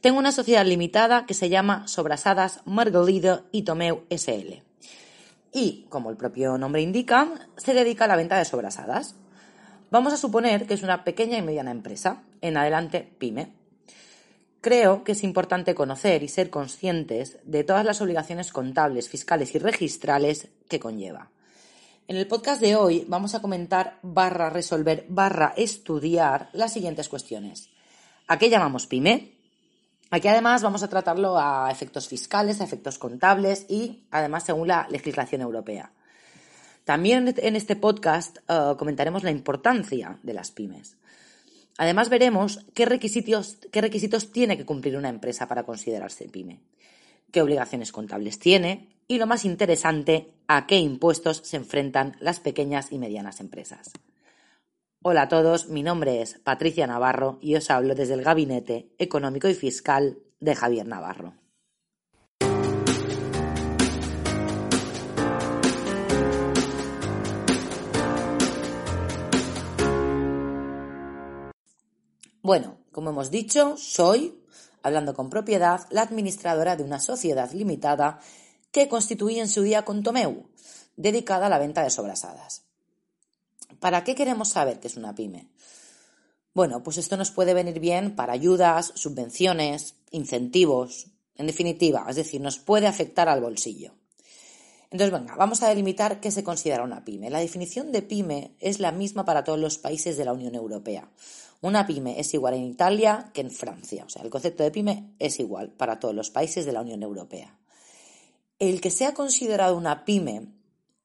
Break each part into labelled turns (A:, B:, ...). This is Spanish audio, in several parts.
A: tengo una sociedad limitada que se llama Sobrasadas Margolido y Tomeu SL. Y, como el propio nombre indica, se dedica a la venta de sobrasadas. Vamos a suponer que es una pequeña y mediana empresa, en adelante pyme. Creo que es importante conocer y ser conscientes de todas las obligaciones contables, fiscales y registrales que conlleva. En el podcast de hoy vamos a comentar barra resolver barra estudiar las siguientes cuestiones. ¿A qué llamamos pyme? Aquí además vamos a tratarlo a efectos fiscales, a efectos contables y además según la legislación europea. También en este podcast uh, comentaremos la importancia de las pymes. Además veremos qué requisitos tiene que cumplir una empresa para considerarse pyme, qué obligaciones contables tiene y, lo más interesante, a qué impuestos se enfrentan las pequeñas y medianas empresas. Hola a todos, mi nombre es Patricia Navarro y os hablo desde el Gabinete Económico y Fiscal de Javier Navarro. Bueno, como hemos dicho, soy, hablando con propiedad, la administradora de una sociedad limitada que constituí en su día con Tomeu, dedicada a la venta de sobrasadas. ¿Para qué queremos saber qué es una pyme? Bueno, pues esto nos puede venir bien para ayudas, subvenciones, incentivos, en definitiva, es decir, nos puede afectar al bolsillo. Entonces, venga, vamos a delimitar qué se considera una pyme. La definición de pyme es la misma para todos los países de la Unión Europea. Una pyme es igual en Italia que en Francia. O sea, el concepto de pyme es igual para todos los países de la Unión Europea. El que sea considerado una pyme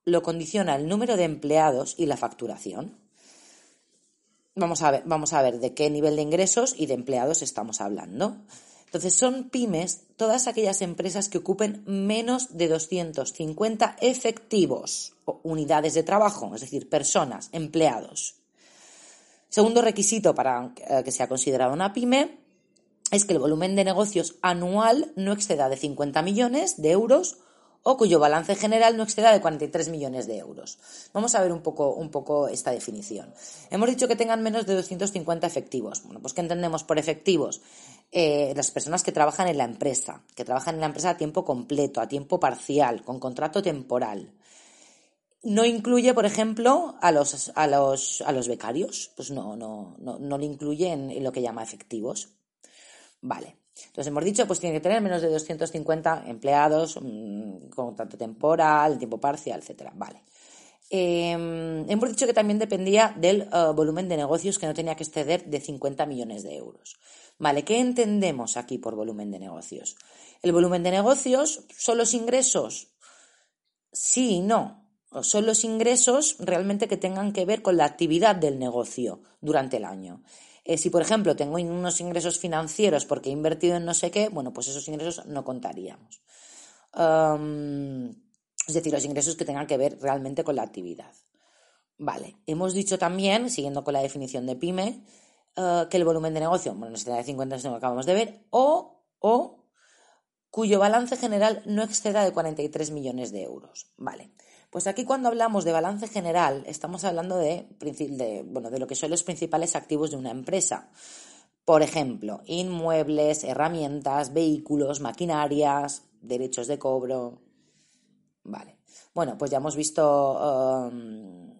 A: lo condiciona el número de empleados y la facturación. Vamos a ver, vamos a ver de qué nivel de ingresos y de empleados estamos hablando. Entonces, son pymes todas aquellas empresas que ocupen menos de 250 efectivos o unidades de trabajo, es decir, personas, empleados. Segundo requisito para eh, que sea considerada una pyme es que el volumen de negocios anual no exceda de 50 millones de euros o cuyo balance general no exceda de 43 millones de euros. Vamos a ver un poco, un poco esta definición. Hemos dicho que tengan menos de 250 efectivos. Bueno, pues ¿qué entendemos por efectivos? Eh, las personas que trabajan en la empresa, que trabajan en la empresa a tiempo completo, a tiempo parcial, con contrato temporal. No incluye, por ejemplo, a los, a los, a los becarios. Pues no, no, no, no le incluye en, lo que llama efectivos. Vale. Entonces hemos dicho, pues tiene que tener menos de 250 empleados, mm, con contrato temporal, tiempo parcial, etcétera. Vale. Em, hemos dicho que también dependía del eh, volumen de negocios que no tenía que exceder de 50 millones de euros. Vale, ¿qué entendemos aquí por volumen de negocios? El volumen de negocios son los ingresos. Sí y no son los ingresos realmente que tengan que ver con la actividad del negocio durante el año. Eh, si, por ejemplo, tengo unos ingresos financieros porque he invertido en no sé qué, bueno, pues esos ingresos no contaríamos. es decir, los ingresos que tengan que ver realmente con la actividad. Vale, hemos dicho también, siguiendo con la definición de pyme, eh, que el volumen de negocio, bueno, no de 50, es lo que acabamos de ver, o, o cuyo balance general no exceda de 43 millones de euros. Vale. Pues aquí cuando hablamos de balance general estamos hablando de, bueno, de lo que son los principales activos de una empresa. Por ejemplo, inmuebles, herramientas, vehículos, maquinarias, derechos de cobro. Vale. Bueno, pues ya hemos visto um,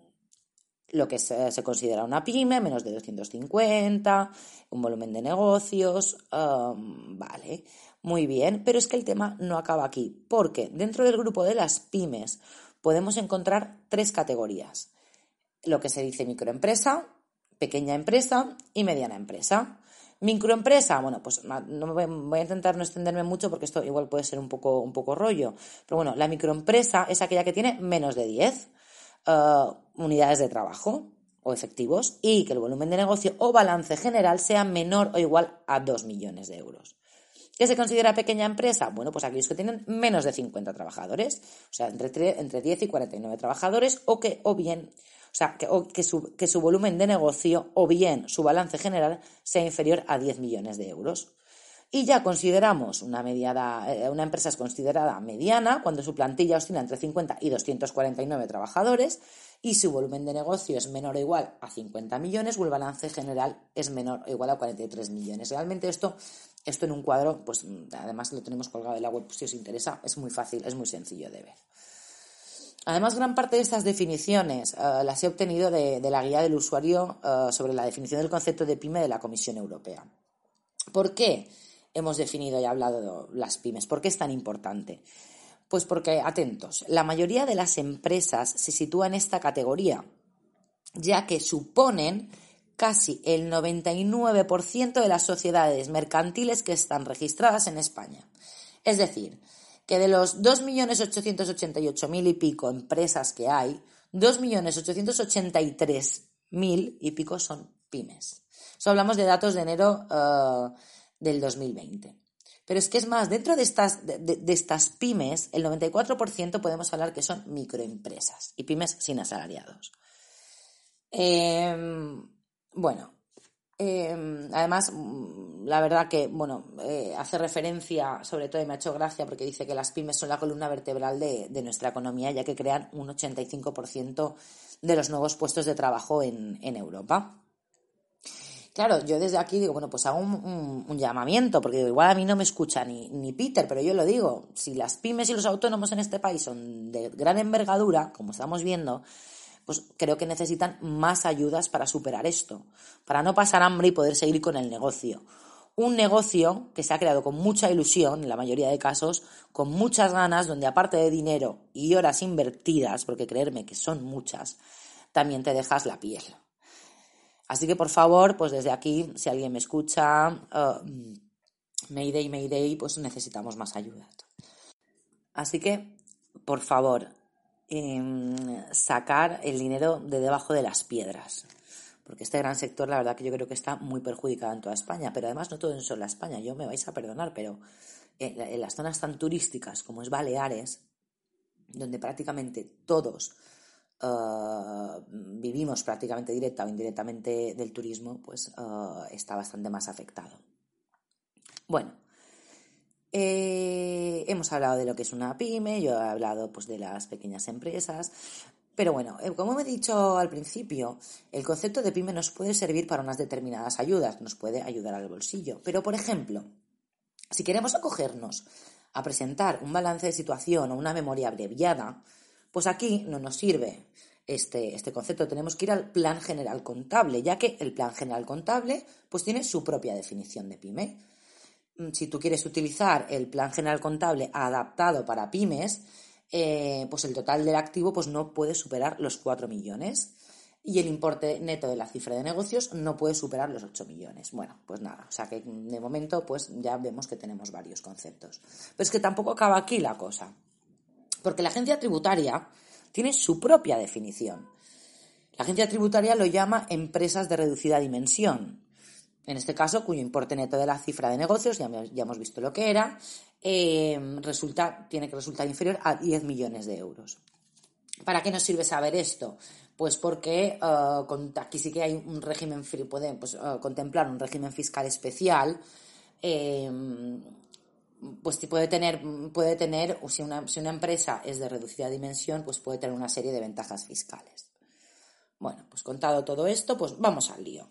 A: lo que se, considera una pyme, menos de 250, un volumen de negocios. Um, vale, muy bien. Pero es que el tema no acaba aquí, porque dentro del grupo de las pymes podemos encontrar tres categorías. Lo que se dice microempresa, pequeña empresa y mediana empresa. Microempresa, bueno, pues no voy, a intentar no extenderme mucho porque esto igual puede ser un poco, un poco rollo. Pero bueno, la microempresa es aquella que tiene menos de 10 eh, unidades de trabajo o efectivos y que el volumen de negocio o balance general sea menor o igual a 2 millones de euros. ¿Qué se considera pequeña empresa? Bueno, pues aquellos que tienen menos de 50 trabajadores, o sea, entre, entre 10 y 49 trabajadores, o que, o bien, o sea, que, su, que su volumen de negocio o bien su balance general sea inferior a 10 millones de euros. Y ya consideramos una, mediada, eh, una empresa es considerada mediana cuando su plantilla oscila entre 50 y 249 trabajadores y su volumen de negocio es menor o igual a 50 millones o el balance general es menor o igual a 43 millones. Realmente esto Esto en un cuadro, pues además lo tenemos colgado en la web, si os interesa, es muy fácil, es muy sencillo de ver. Además, gran parte de estas definiciones eh, las he obtenido de, la guía del usuario eh, sobre la definición del concepto de pyme de la Comisión Europea. ¿Por qué hemos definido y hablado de las pymes? ¿Por qué es tan importante? Pues porque, atentos, la mayoría de las empresas se sitúan en esta categoría, ya que suponen casi el 99% de las sociedades mercantiles que están registradas en España. Es decir, que de los 2.888.000 y pico empresas que hay, 2.883.000 y pico son pymes. Eso hablamos de datos de enero uh, del 2020. Pero es que es más, dentro de estas, de, estas pymes, el 94% podemos hablar que son microempresas y pymes sin asalariados. Em, bueno, em, además, la verdad que, bueno, eh, hace referencia, sobre todo, y me ha hecho gracia porque dice que las pymes son la columna vertebral de, de nuestra economía, ya que crean un 85% de los nuevos puestos de trabajo en, en Europa. Claro, yo desde aquí digo, bueno, pues hago un, llamamiento, porque igual a mí no me escucha ni, ni, Peter, pero yo lo digo, si las pymes y los autónomos en este país son de gran envergadura, como estamos viendo, pues creo que necesitan más ayudas para superar esto, para no pasar hambre y poder seguir con el negocio. Un negocio que se ha creado con mucha ilusión, en la mayoría de casos, con muchas ganas, donde aparte de dinero y horas invertidas, porque creerme que son muchas, también te dejas la piel. Así que, por favor, pues desde aquí, si alguien me escucha, uh, Mayday, Mayday, pues necesitamos más ayuda. Así que, por favor, em, sacar el dinero de debajo de las piedras. Porque este gran sector, la verdad que yo creo que está muy perjudicado en toda España. Pero además no todo en solo España. Yo me vais a perdonar, pero en las zonas tan turísticas como es Baleares, donde prácticamente todos eh, vivimos prácticamente directa o indirectamente del turismo, pues eh, está bastante más afectado. Bueno, eh, hemos hablado de lo que es una pyme, yo he hablado pues, de las pequeñas empresas, pero bueno, como he dicho al principio, el concepto de pyme nos puede servir para unas determinadas ayudas, nos puede ayudar al bolsillo. Pero, por ejemplo, si queremos acogernos a presentar un balance de situación o una memoria abreviada, pues aquí no nos sirve este, este, concepto, tenemos que ir al plan general contable, ya que el plan general contable pues tiene su propia definición de pyme. Mm, si tú quieres utilizar el plan general contable adaptado para pymes, eh, pues el total del activo pues no puede superar los 4 millones y el importe neto de la cifra de negocios no puede superar los 8 millones. Bueno, pues nada, o sea que de momento pues ya vemos que tenemos varios conceptos. Pero es que tampoco acaba aquí la cosa. Porque la agencia tributaria tiene su propia definición. La agencia tributaria lo llama empresas de reducida dimensión. En este caso, cuyo importe neto de la cifra de negocios, ya, hemos visto lo que era, eh, tiene que resultar inferior a 10 millones de euros. ¿Para qué nos sirve saber esto? Pues porque eh, aquí sí que hay un régimen, puede pues, eh, contemplar un régimen fiscal especial pues puede tener, puede tener si una, si una empresa es de reducida dimensión, pues puede tener una serie de ventajas fiscales. Bueno, pues contado todo esto, pues vamos al lío.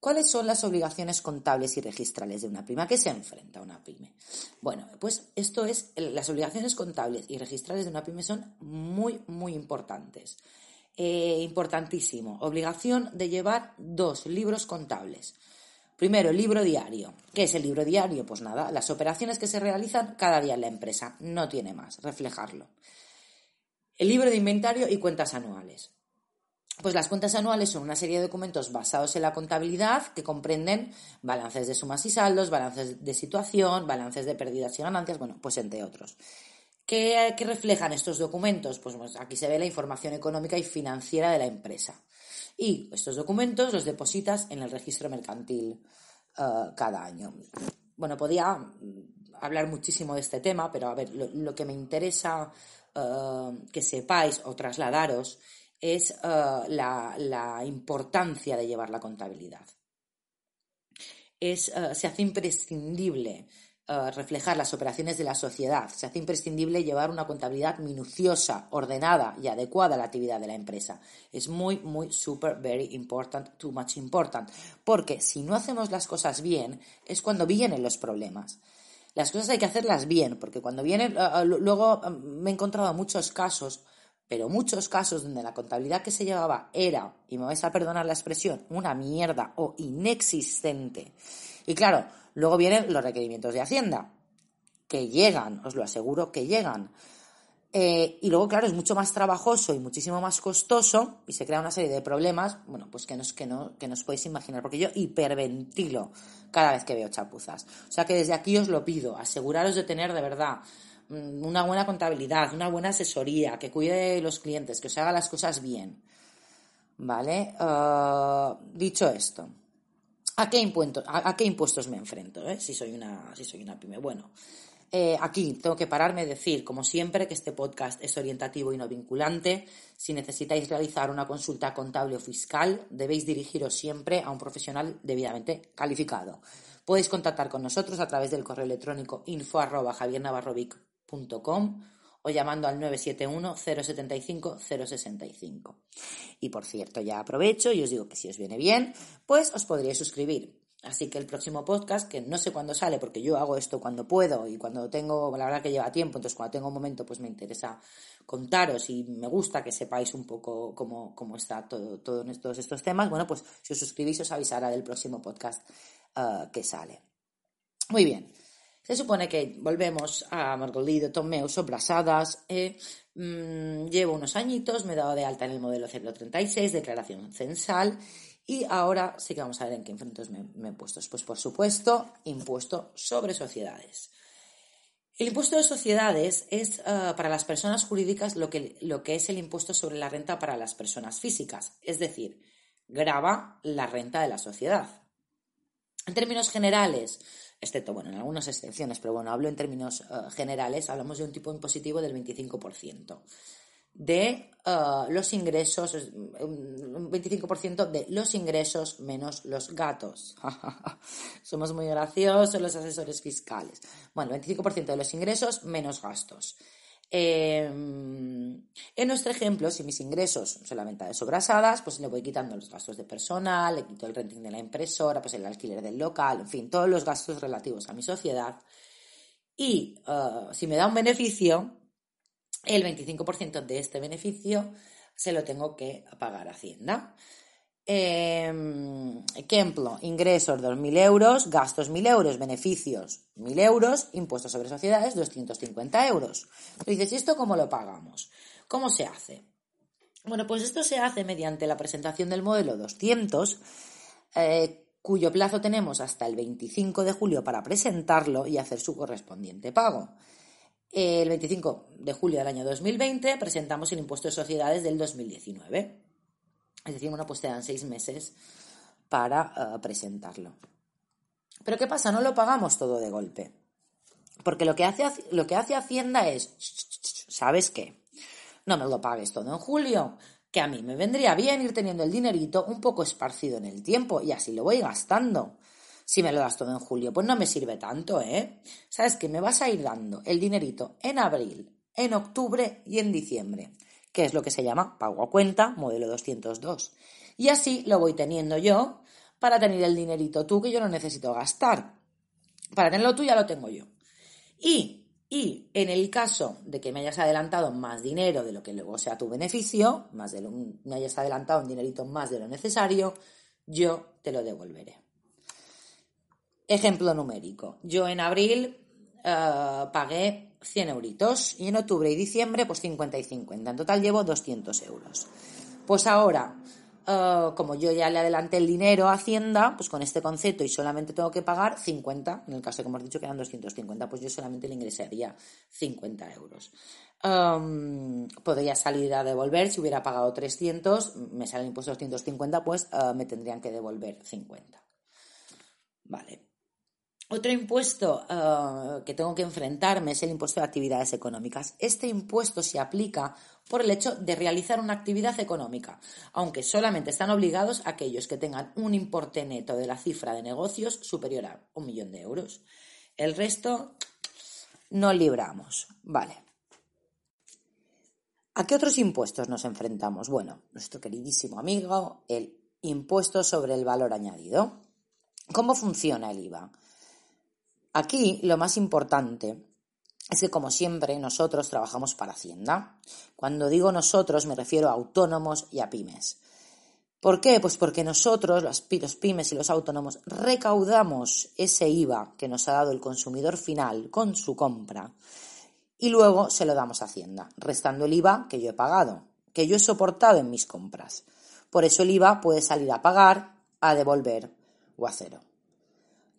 A: ¿Cuáles son las obligaciones contables y registrales de una pyme? ¿A qué se enfrenta una pyme? Bueno, pues esto es, las obligaciones contables y registrales de una pyme son muy, muy importantes. Eh, importantísimo. Obligación de llevar dos libros contables. Primero, el libro diario. ¿Qué es el libro diario? Pues nada, las operaciones que se realizan cada día en la empresa. No tiene más, reflejarlo. El libro de inventario y cuentas anuales. Pues las cuentas anuales son una serie de documentos basados en la contabilidad que comprenden balances de sumas y saldos, balances de situación, balances de pérdidas y ganancias, bueno, pues entre otros. ¿Qué, reflejan estos documentos? Pues, aquí se ve la información económica y financiera de la empresa y estos documentos los depositas en el registro mercantil eh, cada año. Bueno, podía mm, hablar muchísimo de este tema, pero a ver, lo, que me interesa eh, que sepáis o trasladaros es eh, la, importancia de llevar la contabilidad. se hace imprescindible eh, reflejar las operaciones de la sociedad. Se hace imprescindible llevar una contabilidad minuciosa, ordenada y adecuada a la actividad de la empresa. Es muy, muy, super, very important, too much important. Porque si no hacemos las cosas bien, es cuando vienen los problemas. Las cosas hay que hacerlas bien, porque cuando vienen, eh, eh, luego me he encontrado muchos casos, pero muchos casos donde la contabilidad que se llevaba era, y me vais a perdonar la expresión, una mierda o inexistente. Y claro, Luego vienen los requerimientos de Hacienda, que llegan, os lo aseguro que llegan. Eh, y luego, claro, es mucho más trabajoso y muchísimo más costoso y se crea una serie de problemas, bueno, pues que, nos, que, no, que nos podéis imaginar, porque yo hiperventilo cada vez que veo chapuzas. O sea que desde aquí os lo pido, aseguraros de tener de verdad una buena contabilidad, una buena asesoría, que cuide de los clientes, que os haga las cosas bien. ¿Vale? Ah, dicho esto, ¿A qué, impuestos me enfrento? Eh? Si, soy una, si soy una pyme. Bueno, eh, aquí tengo que pararme y decir, como siempre, que este podcast es orientativo y no vinculante. Si necesitáis realizar una consulta contable o fiscal, debéis dirigiros siempre a un profesional debidamente calificado. Podéis contactar con nosotros a través del correo electrónico info.javiernavarrovic.com o llamando al 971-075-065. Y por cierto, ya aprovecho y os digo que si os viene bien, pues os podríais suscribir. Así que el próximo podcast, que no sé cuándo sale, porque yo hago esto cuando puedo y cuando tengo, la verdad que lleva tiempo, entonces cuando tengo un momento, pues me interesa contaros y me gusta que sepáis un poco cómo, cómo está todo, todos estos temas. Bueno, pues si os suscribís os avisará del próximo podcast eh, que sale. Muy bien. Se supone que volvemos a Margolido, Tomeo, Sobrasadas. Eh, mm, llevo unos añitos, me he dado de alta en el modelo 036, declaración censal. Y ahora sí que vamos a ver en qué enfrentos me, he puesto. Pues por supuesto, impuesto sobre sociedades. El impuesto de sociedades es eh, para las personas jurídicas lo que, lo que es el impuesto sobre la renta para las personas físicas, es decir, grava la renta de la sociedad. En términos generales, excepto, bueno, en algunas excepciones, pero bueno, hablo en términos eh, generales, hablamos de un tipo impositivo del 25% de eh, los ingresos, un 25% de los ingresos menos los gatos. Somos muy graciosos los asesores fiscales. Bueno, 25% de los ingresos menos gastos. Em, en nuestro ejemplo, si mis ingresos son la venta de sobrasadas, pues le voy quitando los gastos de personal, le quito el renting de la impresora, pues el alquiler del local, en fin, todos los gastos relativos a mi sociedad. Y eh, si me da un beneficio, el 25% de este beneficio se lo tengo que pagar a Hacienda. Em, ejemplo, ingresos 2.000 euros, gastos 1.000 euros, beneficios 1.000 euros, impuestos sobre sociedades 250 euros. Y dices, ¿y esto cómo lo pagamos? ¿Cómo se hace? Bueno, pues esto se hace mediante la presentación del modelo 200, eh, cuyo plazo tenemos hasta el 25 de julio para presentarlo y hacer su correspondiente pago. El 25 de julio del año 2020 presentamos el impuesto de sociedades del 2019. Es decir, bueno, pues te dan seis meses para eh, presentarlo. Pero ¿qué pasa? No lo pagamos todo de golpe. Porque lo que hace, lo que hace Hacienda es, ¿sabes qué? No me lo pagues todo en julio, que a mí me vendría bien ir teniendo el dinerito un poco esparcido en el tiempo y así lo voy gastando. Si me lo das todo en julio, pues no me sirve tanto, ¿eh? ¿Sabes qué? Me vas a ir dando el dinerito en abril, en octubre y en diciembre que es lo que se llama pago a cuenta, modelo 202. Y así lo voy teniendo yo para tener el dinerito tú que yo no necesito gastar. Para tenerlo tú ya lo tengo yo. Y, y en el caso de que me hayas adelantado más dinero de lo que luego sea tu beneficio, más de lo, me hayas adelantado un dinerito más de lo necesario, yo te lo devolveré. Ejemplo numérico. Yo en abril eh, pagué 100 euritos y en octubre y diciembre pues 50 y 50. En total llevo 200 euros. Pues ahora, eh, como yo ya le adelanté el dinero a Hacienda, pues con este concepto y solamente tengo que pagar 50, en el caso que hemos dicho que eran 250, pues yo solamente le ingresaría 50 euros. Em, podría salir a devolver, si hubiera pagado 300, me salen impuestos 250, pues eh, me tendrían que devolver 50. Vale. Otro impuesto eh, que tengo que enfrentarme es el impuesto de actividades económicas. Este impuesto se aplica por el hecho de realizar una actividad económica, aunque solamente están obligados aquellos que tengan un importe neto de la cifra de negocios superior a un millón de euros. El resto no libramos. Vale. ¿A qué otros impuestos nos enfrentamos? Bueno, nuestro queridísimo amigo, el impuesto sobre el valor añadido. ¿Cómo funciona el IVA? Aquí lo más importante es que, como siempre, nosotros trabajamos para Hacienda. Cuando digo nosotros, me refiero a autónomos y a pymes. ¿Por qué? Pues porque nosotros, los pymes y los autónomos, recaudamos ese IVA que nos ha dado el consumidor final con su compra y luego se lo damos a Hacienda, restando el IVA que yo he pagado, que yo he soportado en mis compras. Por eso el IVA puede salir a pagar, a devolver o a cero.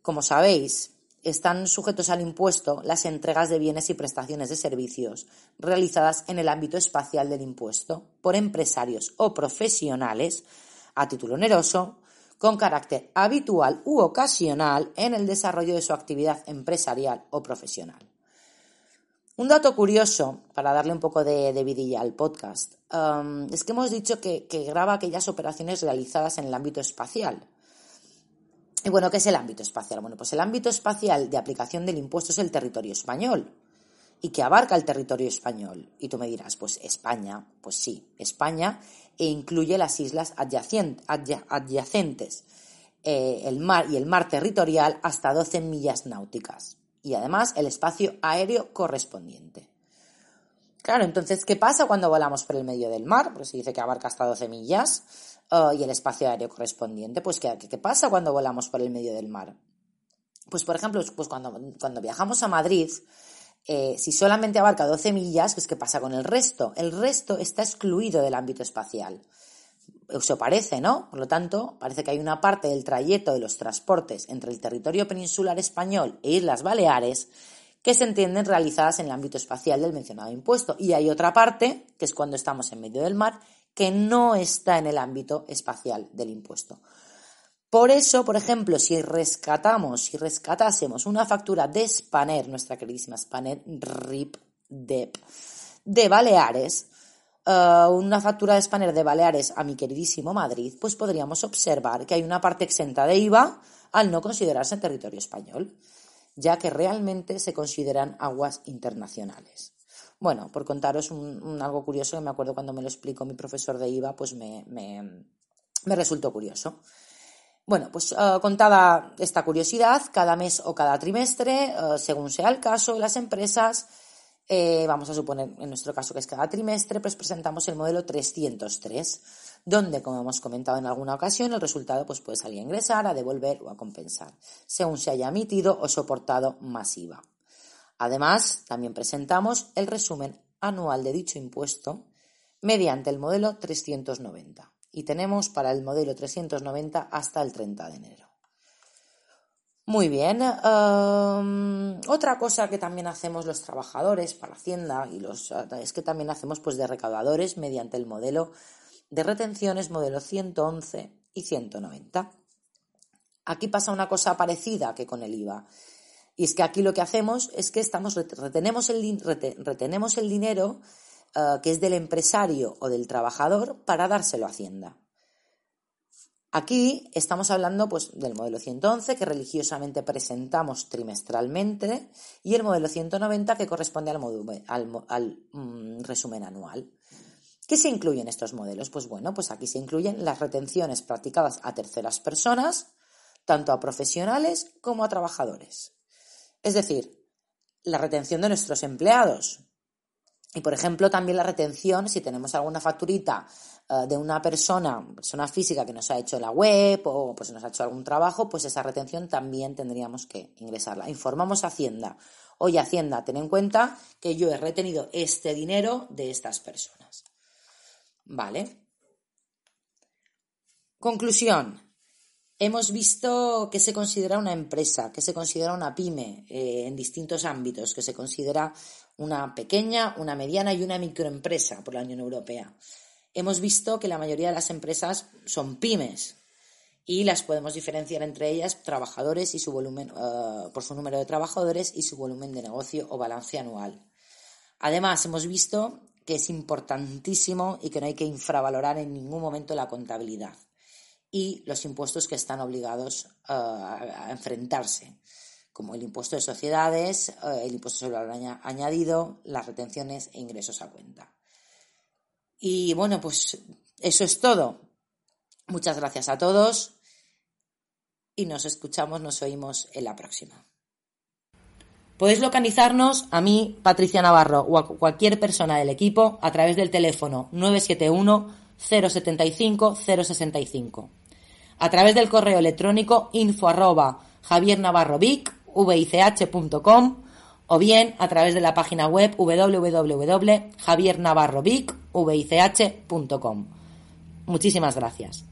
A: Como sabéis, están sujetos al impuesto las entregas de bienes y prestaciones de servicios realizadas en el ámbito espacial del impuesto por empresarios o profesionales a título oneroso con carácter habitual u ocasional en el desarrollo de su actividad empresarial o profesional. Un dato curioso, para darle un poco de, vidilla al podcast, um, es que hemos dicho que graba aquellas operaciones realizadas en el ámbito espacial. Y bueno, ¿qué es el ámbito espacial? Bueno, pues el ámbito espacial de aplicación del impuesto es el territorio español. ¿Y que abarca el territorio español? Y tú me dirás, pues España, pues sí, España e incluye las islas adyacentes, eh, el mar y el mar territorial hasta 12 millas náuticas y además el espacio aéreo correspondiente. Claro, entonces, ¿qué pasa cuando volamos por el medio del mar? Pues se dice que abarca hasta 12 millas uh, y el espacio aéreo correspondiente. Pues, ¿qué, ¿qué, pasa cuando volamos por el medio del mar? Pues, por ejemplo, pues cuando, cuando viajamos a Madrid, eh, si solamente abarca 12 millas, pues ¿qué pasa con el resto? El resto está excluido del ámbito espacial. Eso parece, ¿no? Por lo tanto, parece que hay una parte del trayecto de los transportes entre el territorio peninsular español e Islas Baleares que se entienden realizadas en el ámbito espacial del mencionado impuesto. Y hay otra parte, que es cuando estamos en medio del mar, que no está en el ámbito espacial del impuesto. Por eso, por ejemplo, si rescatamos, si rescatásemos una factura de Spaner, nuestra queridísima Spaner RIP de Baleares, eh, una factura de Spanner de Baleares a mi queridísimo Madrid, pues podríamos observar que hay una parte exenta de IVA al no considerarse territorio español, ya que realmente se consideran aguas internacionales. Bueno, por contaros un, algo curioso que me acuerdo cuando me lo explicó mi profesor de IVA, pues me, resultó curioso. Bueno, pues eh, contada esta curiosidad, cada mes o cada trimestre, eh, según sea el caso, las empresas eh, vamos a suponer en nuestro caso que es cada trimestre, pues presentamos el modelo 303, donde, como hemos comentado en alguna ocasión, el resultado pues, puede salir a ingresar, a devolver o a compensar, según se haya emitido o soportado masiva. Además, también presentamos el resumen anual de dicho impuesto mediante el modelo 390 y tenemos para el modelo 390 hasta el 30 de enero. Muy bien. Em, otra cosa que también hacemos los trabajadores para Hacienda y los es que también hacemos pues de recaudadores mediante el modelo de retenciones modelo 111 y 190. Aquí pasa una cosa parecida que con el IVA. Y es que aquí lo que hacemos es que estamos, retenemos, el, retenemos el dinero eh, que es del empresario o del trabajador para dárselo a Hacienda. Aquí estamos hablando pues, del modelo 111 que religiosamente presentamos trimestralmente y el modelo 190 que corresponde al, al, mm, resumen anual. ¿Qué se incluyen estos modelos? Pues bueno, pues aquí se incluyen las retenciones practicadas a terceras personas, tanto a profesionales como a trabajadores. Es decir, la retención de nuestros empleados, y, por ejemplo, también la retención, si tenemos alguna facturita eh, de una persona, persona física que nos ha hecho la web o pues nos ha hecho algún trabajo, pues esa retención también tendríamos que ingresarla. Informamos a Hacienda. Oye, Hacienda, ten en cuenta que yo he retenido este dinero de estas personas. ¿Vale? Conclusión. Hemos visto que se considera una empresa, que se considera una pyme eh, en distintos ámbitos, que se considera una pequeña, una mediana y una microempresa por la Unión Europea. Hemos visto que la mayoría de las empresas son pymes y las podemos diferenciar entre ellas trabajadores y su volumen eh, por su número de trabajadores y su volumen de negocio o balance anual. Además, hemos visto que es importantísimo y que no hay que infravalorar en ningún momento la contabilidad y los impuestos que están obligados eh, a enfrentarse como el impuesto de sociedades, eh, el impuesto sobre valor añadido, las retenciones e ingresos a cuenta. Y bueno, pues eso es todo. Muchas gracias a todos y nos escuchamos, nos oímos en la próxima. Podéis localizarnos a mí, Patricia Navarro, o a cualquier persona del equipo a través del teléfono 971 075 065. A través del correo electrónico info arroba javiernavarrovic.com o bien a través de la página web www.javiernavarrovic.com. Muchísimas gracias.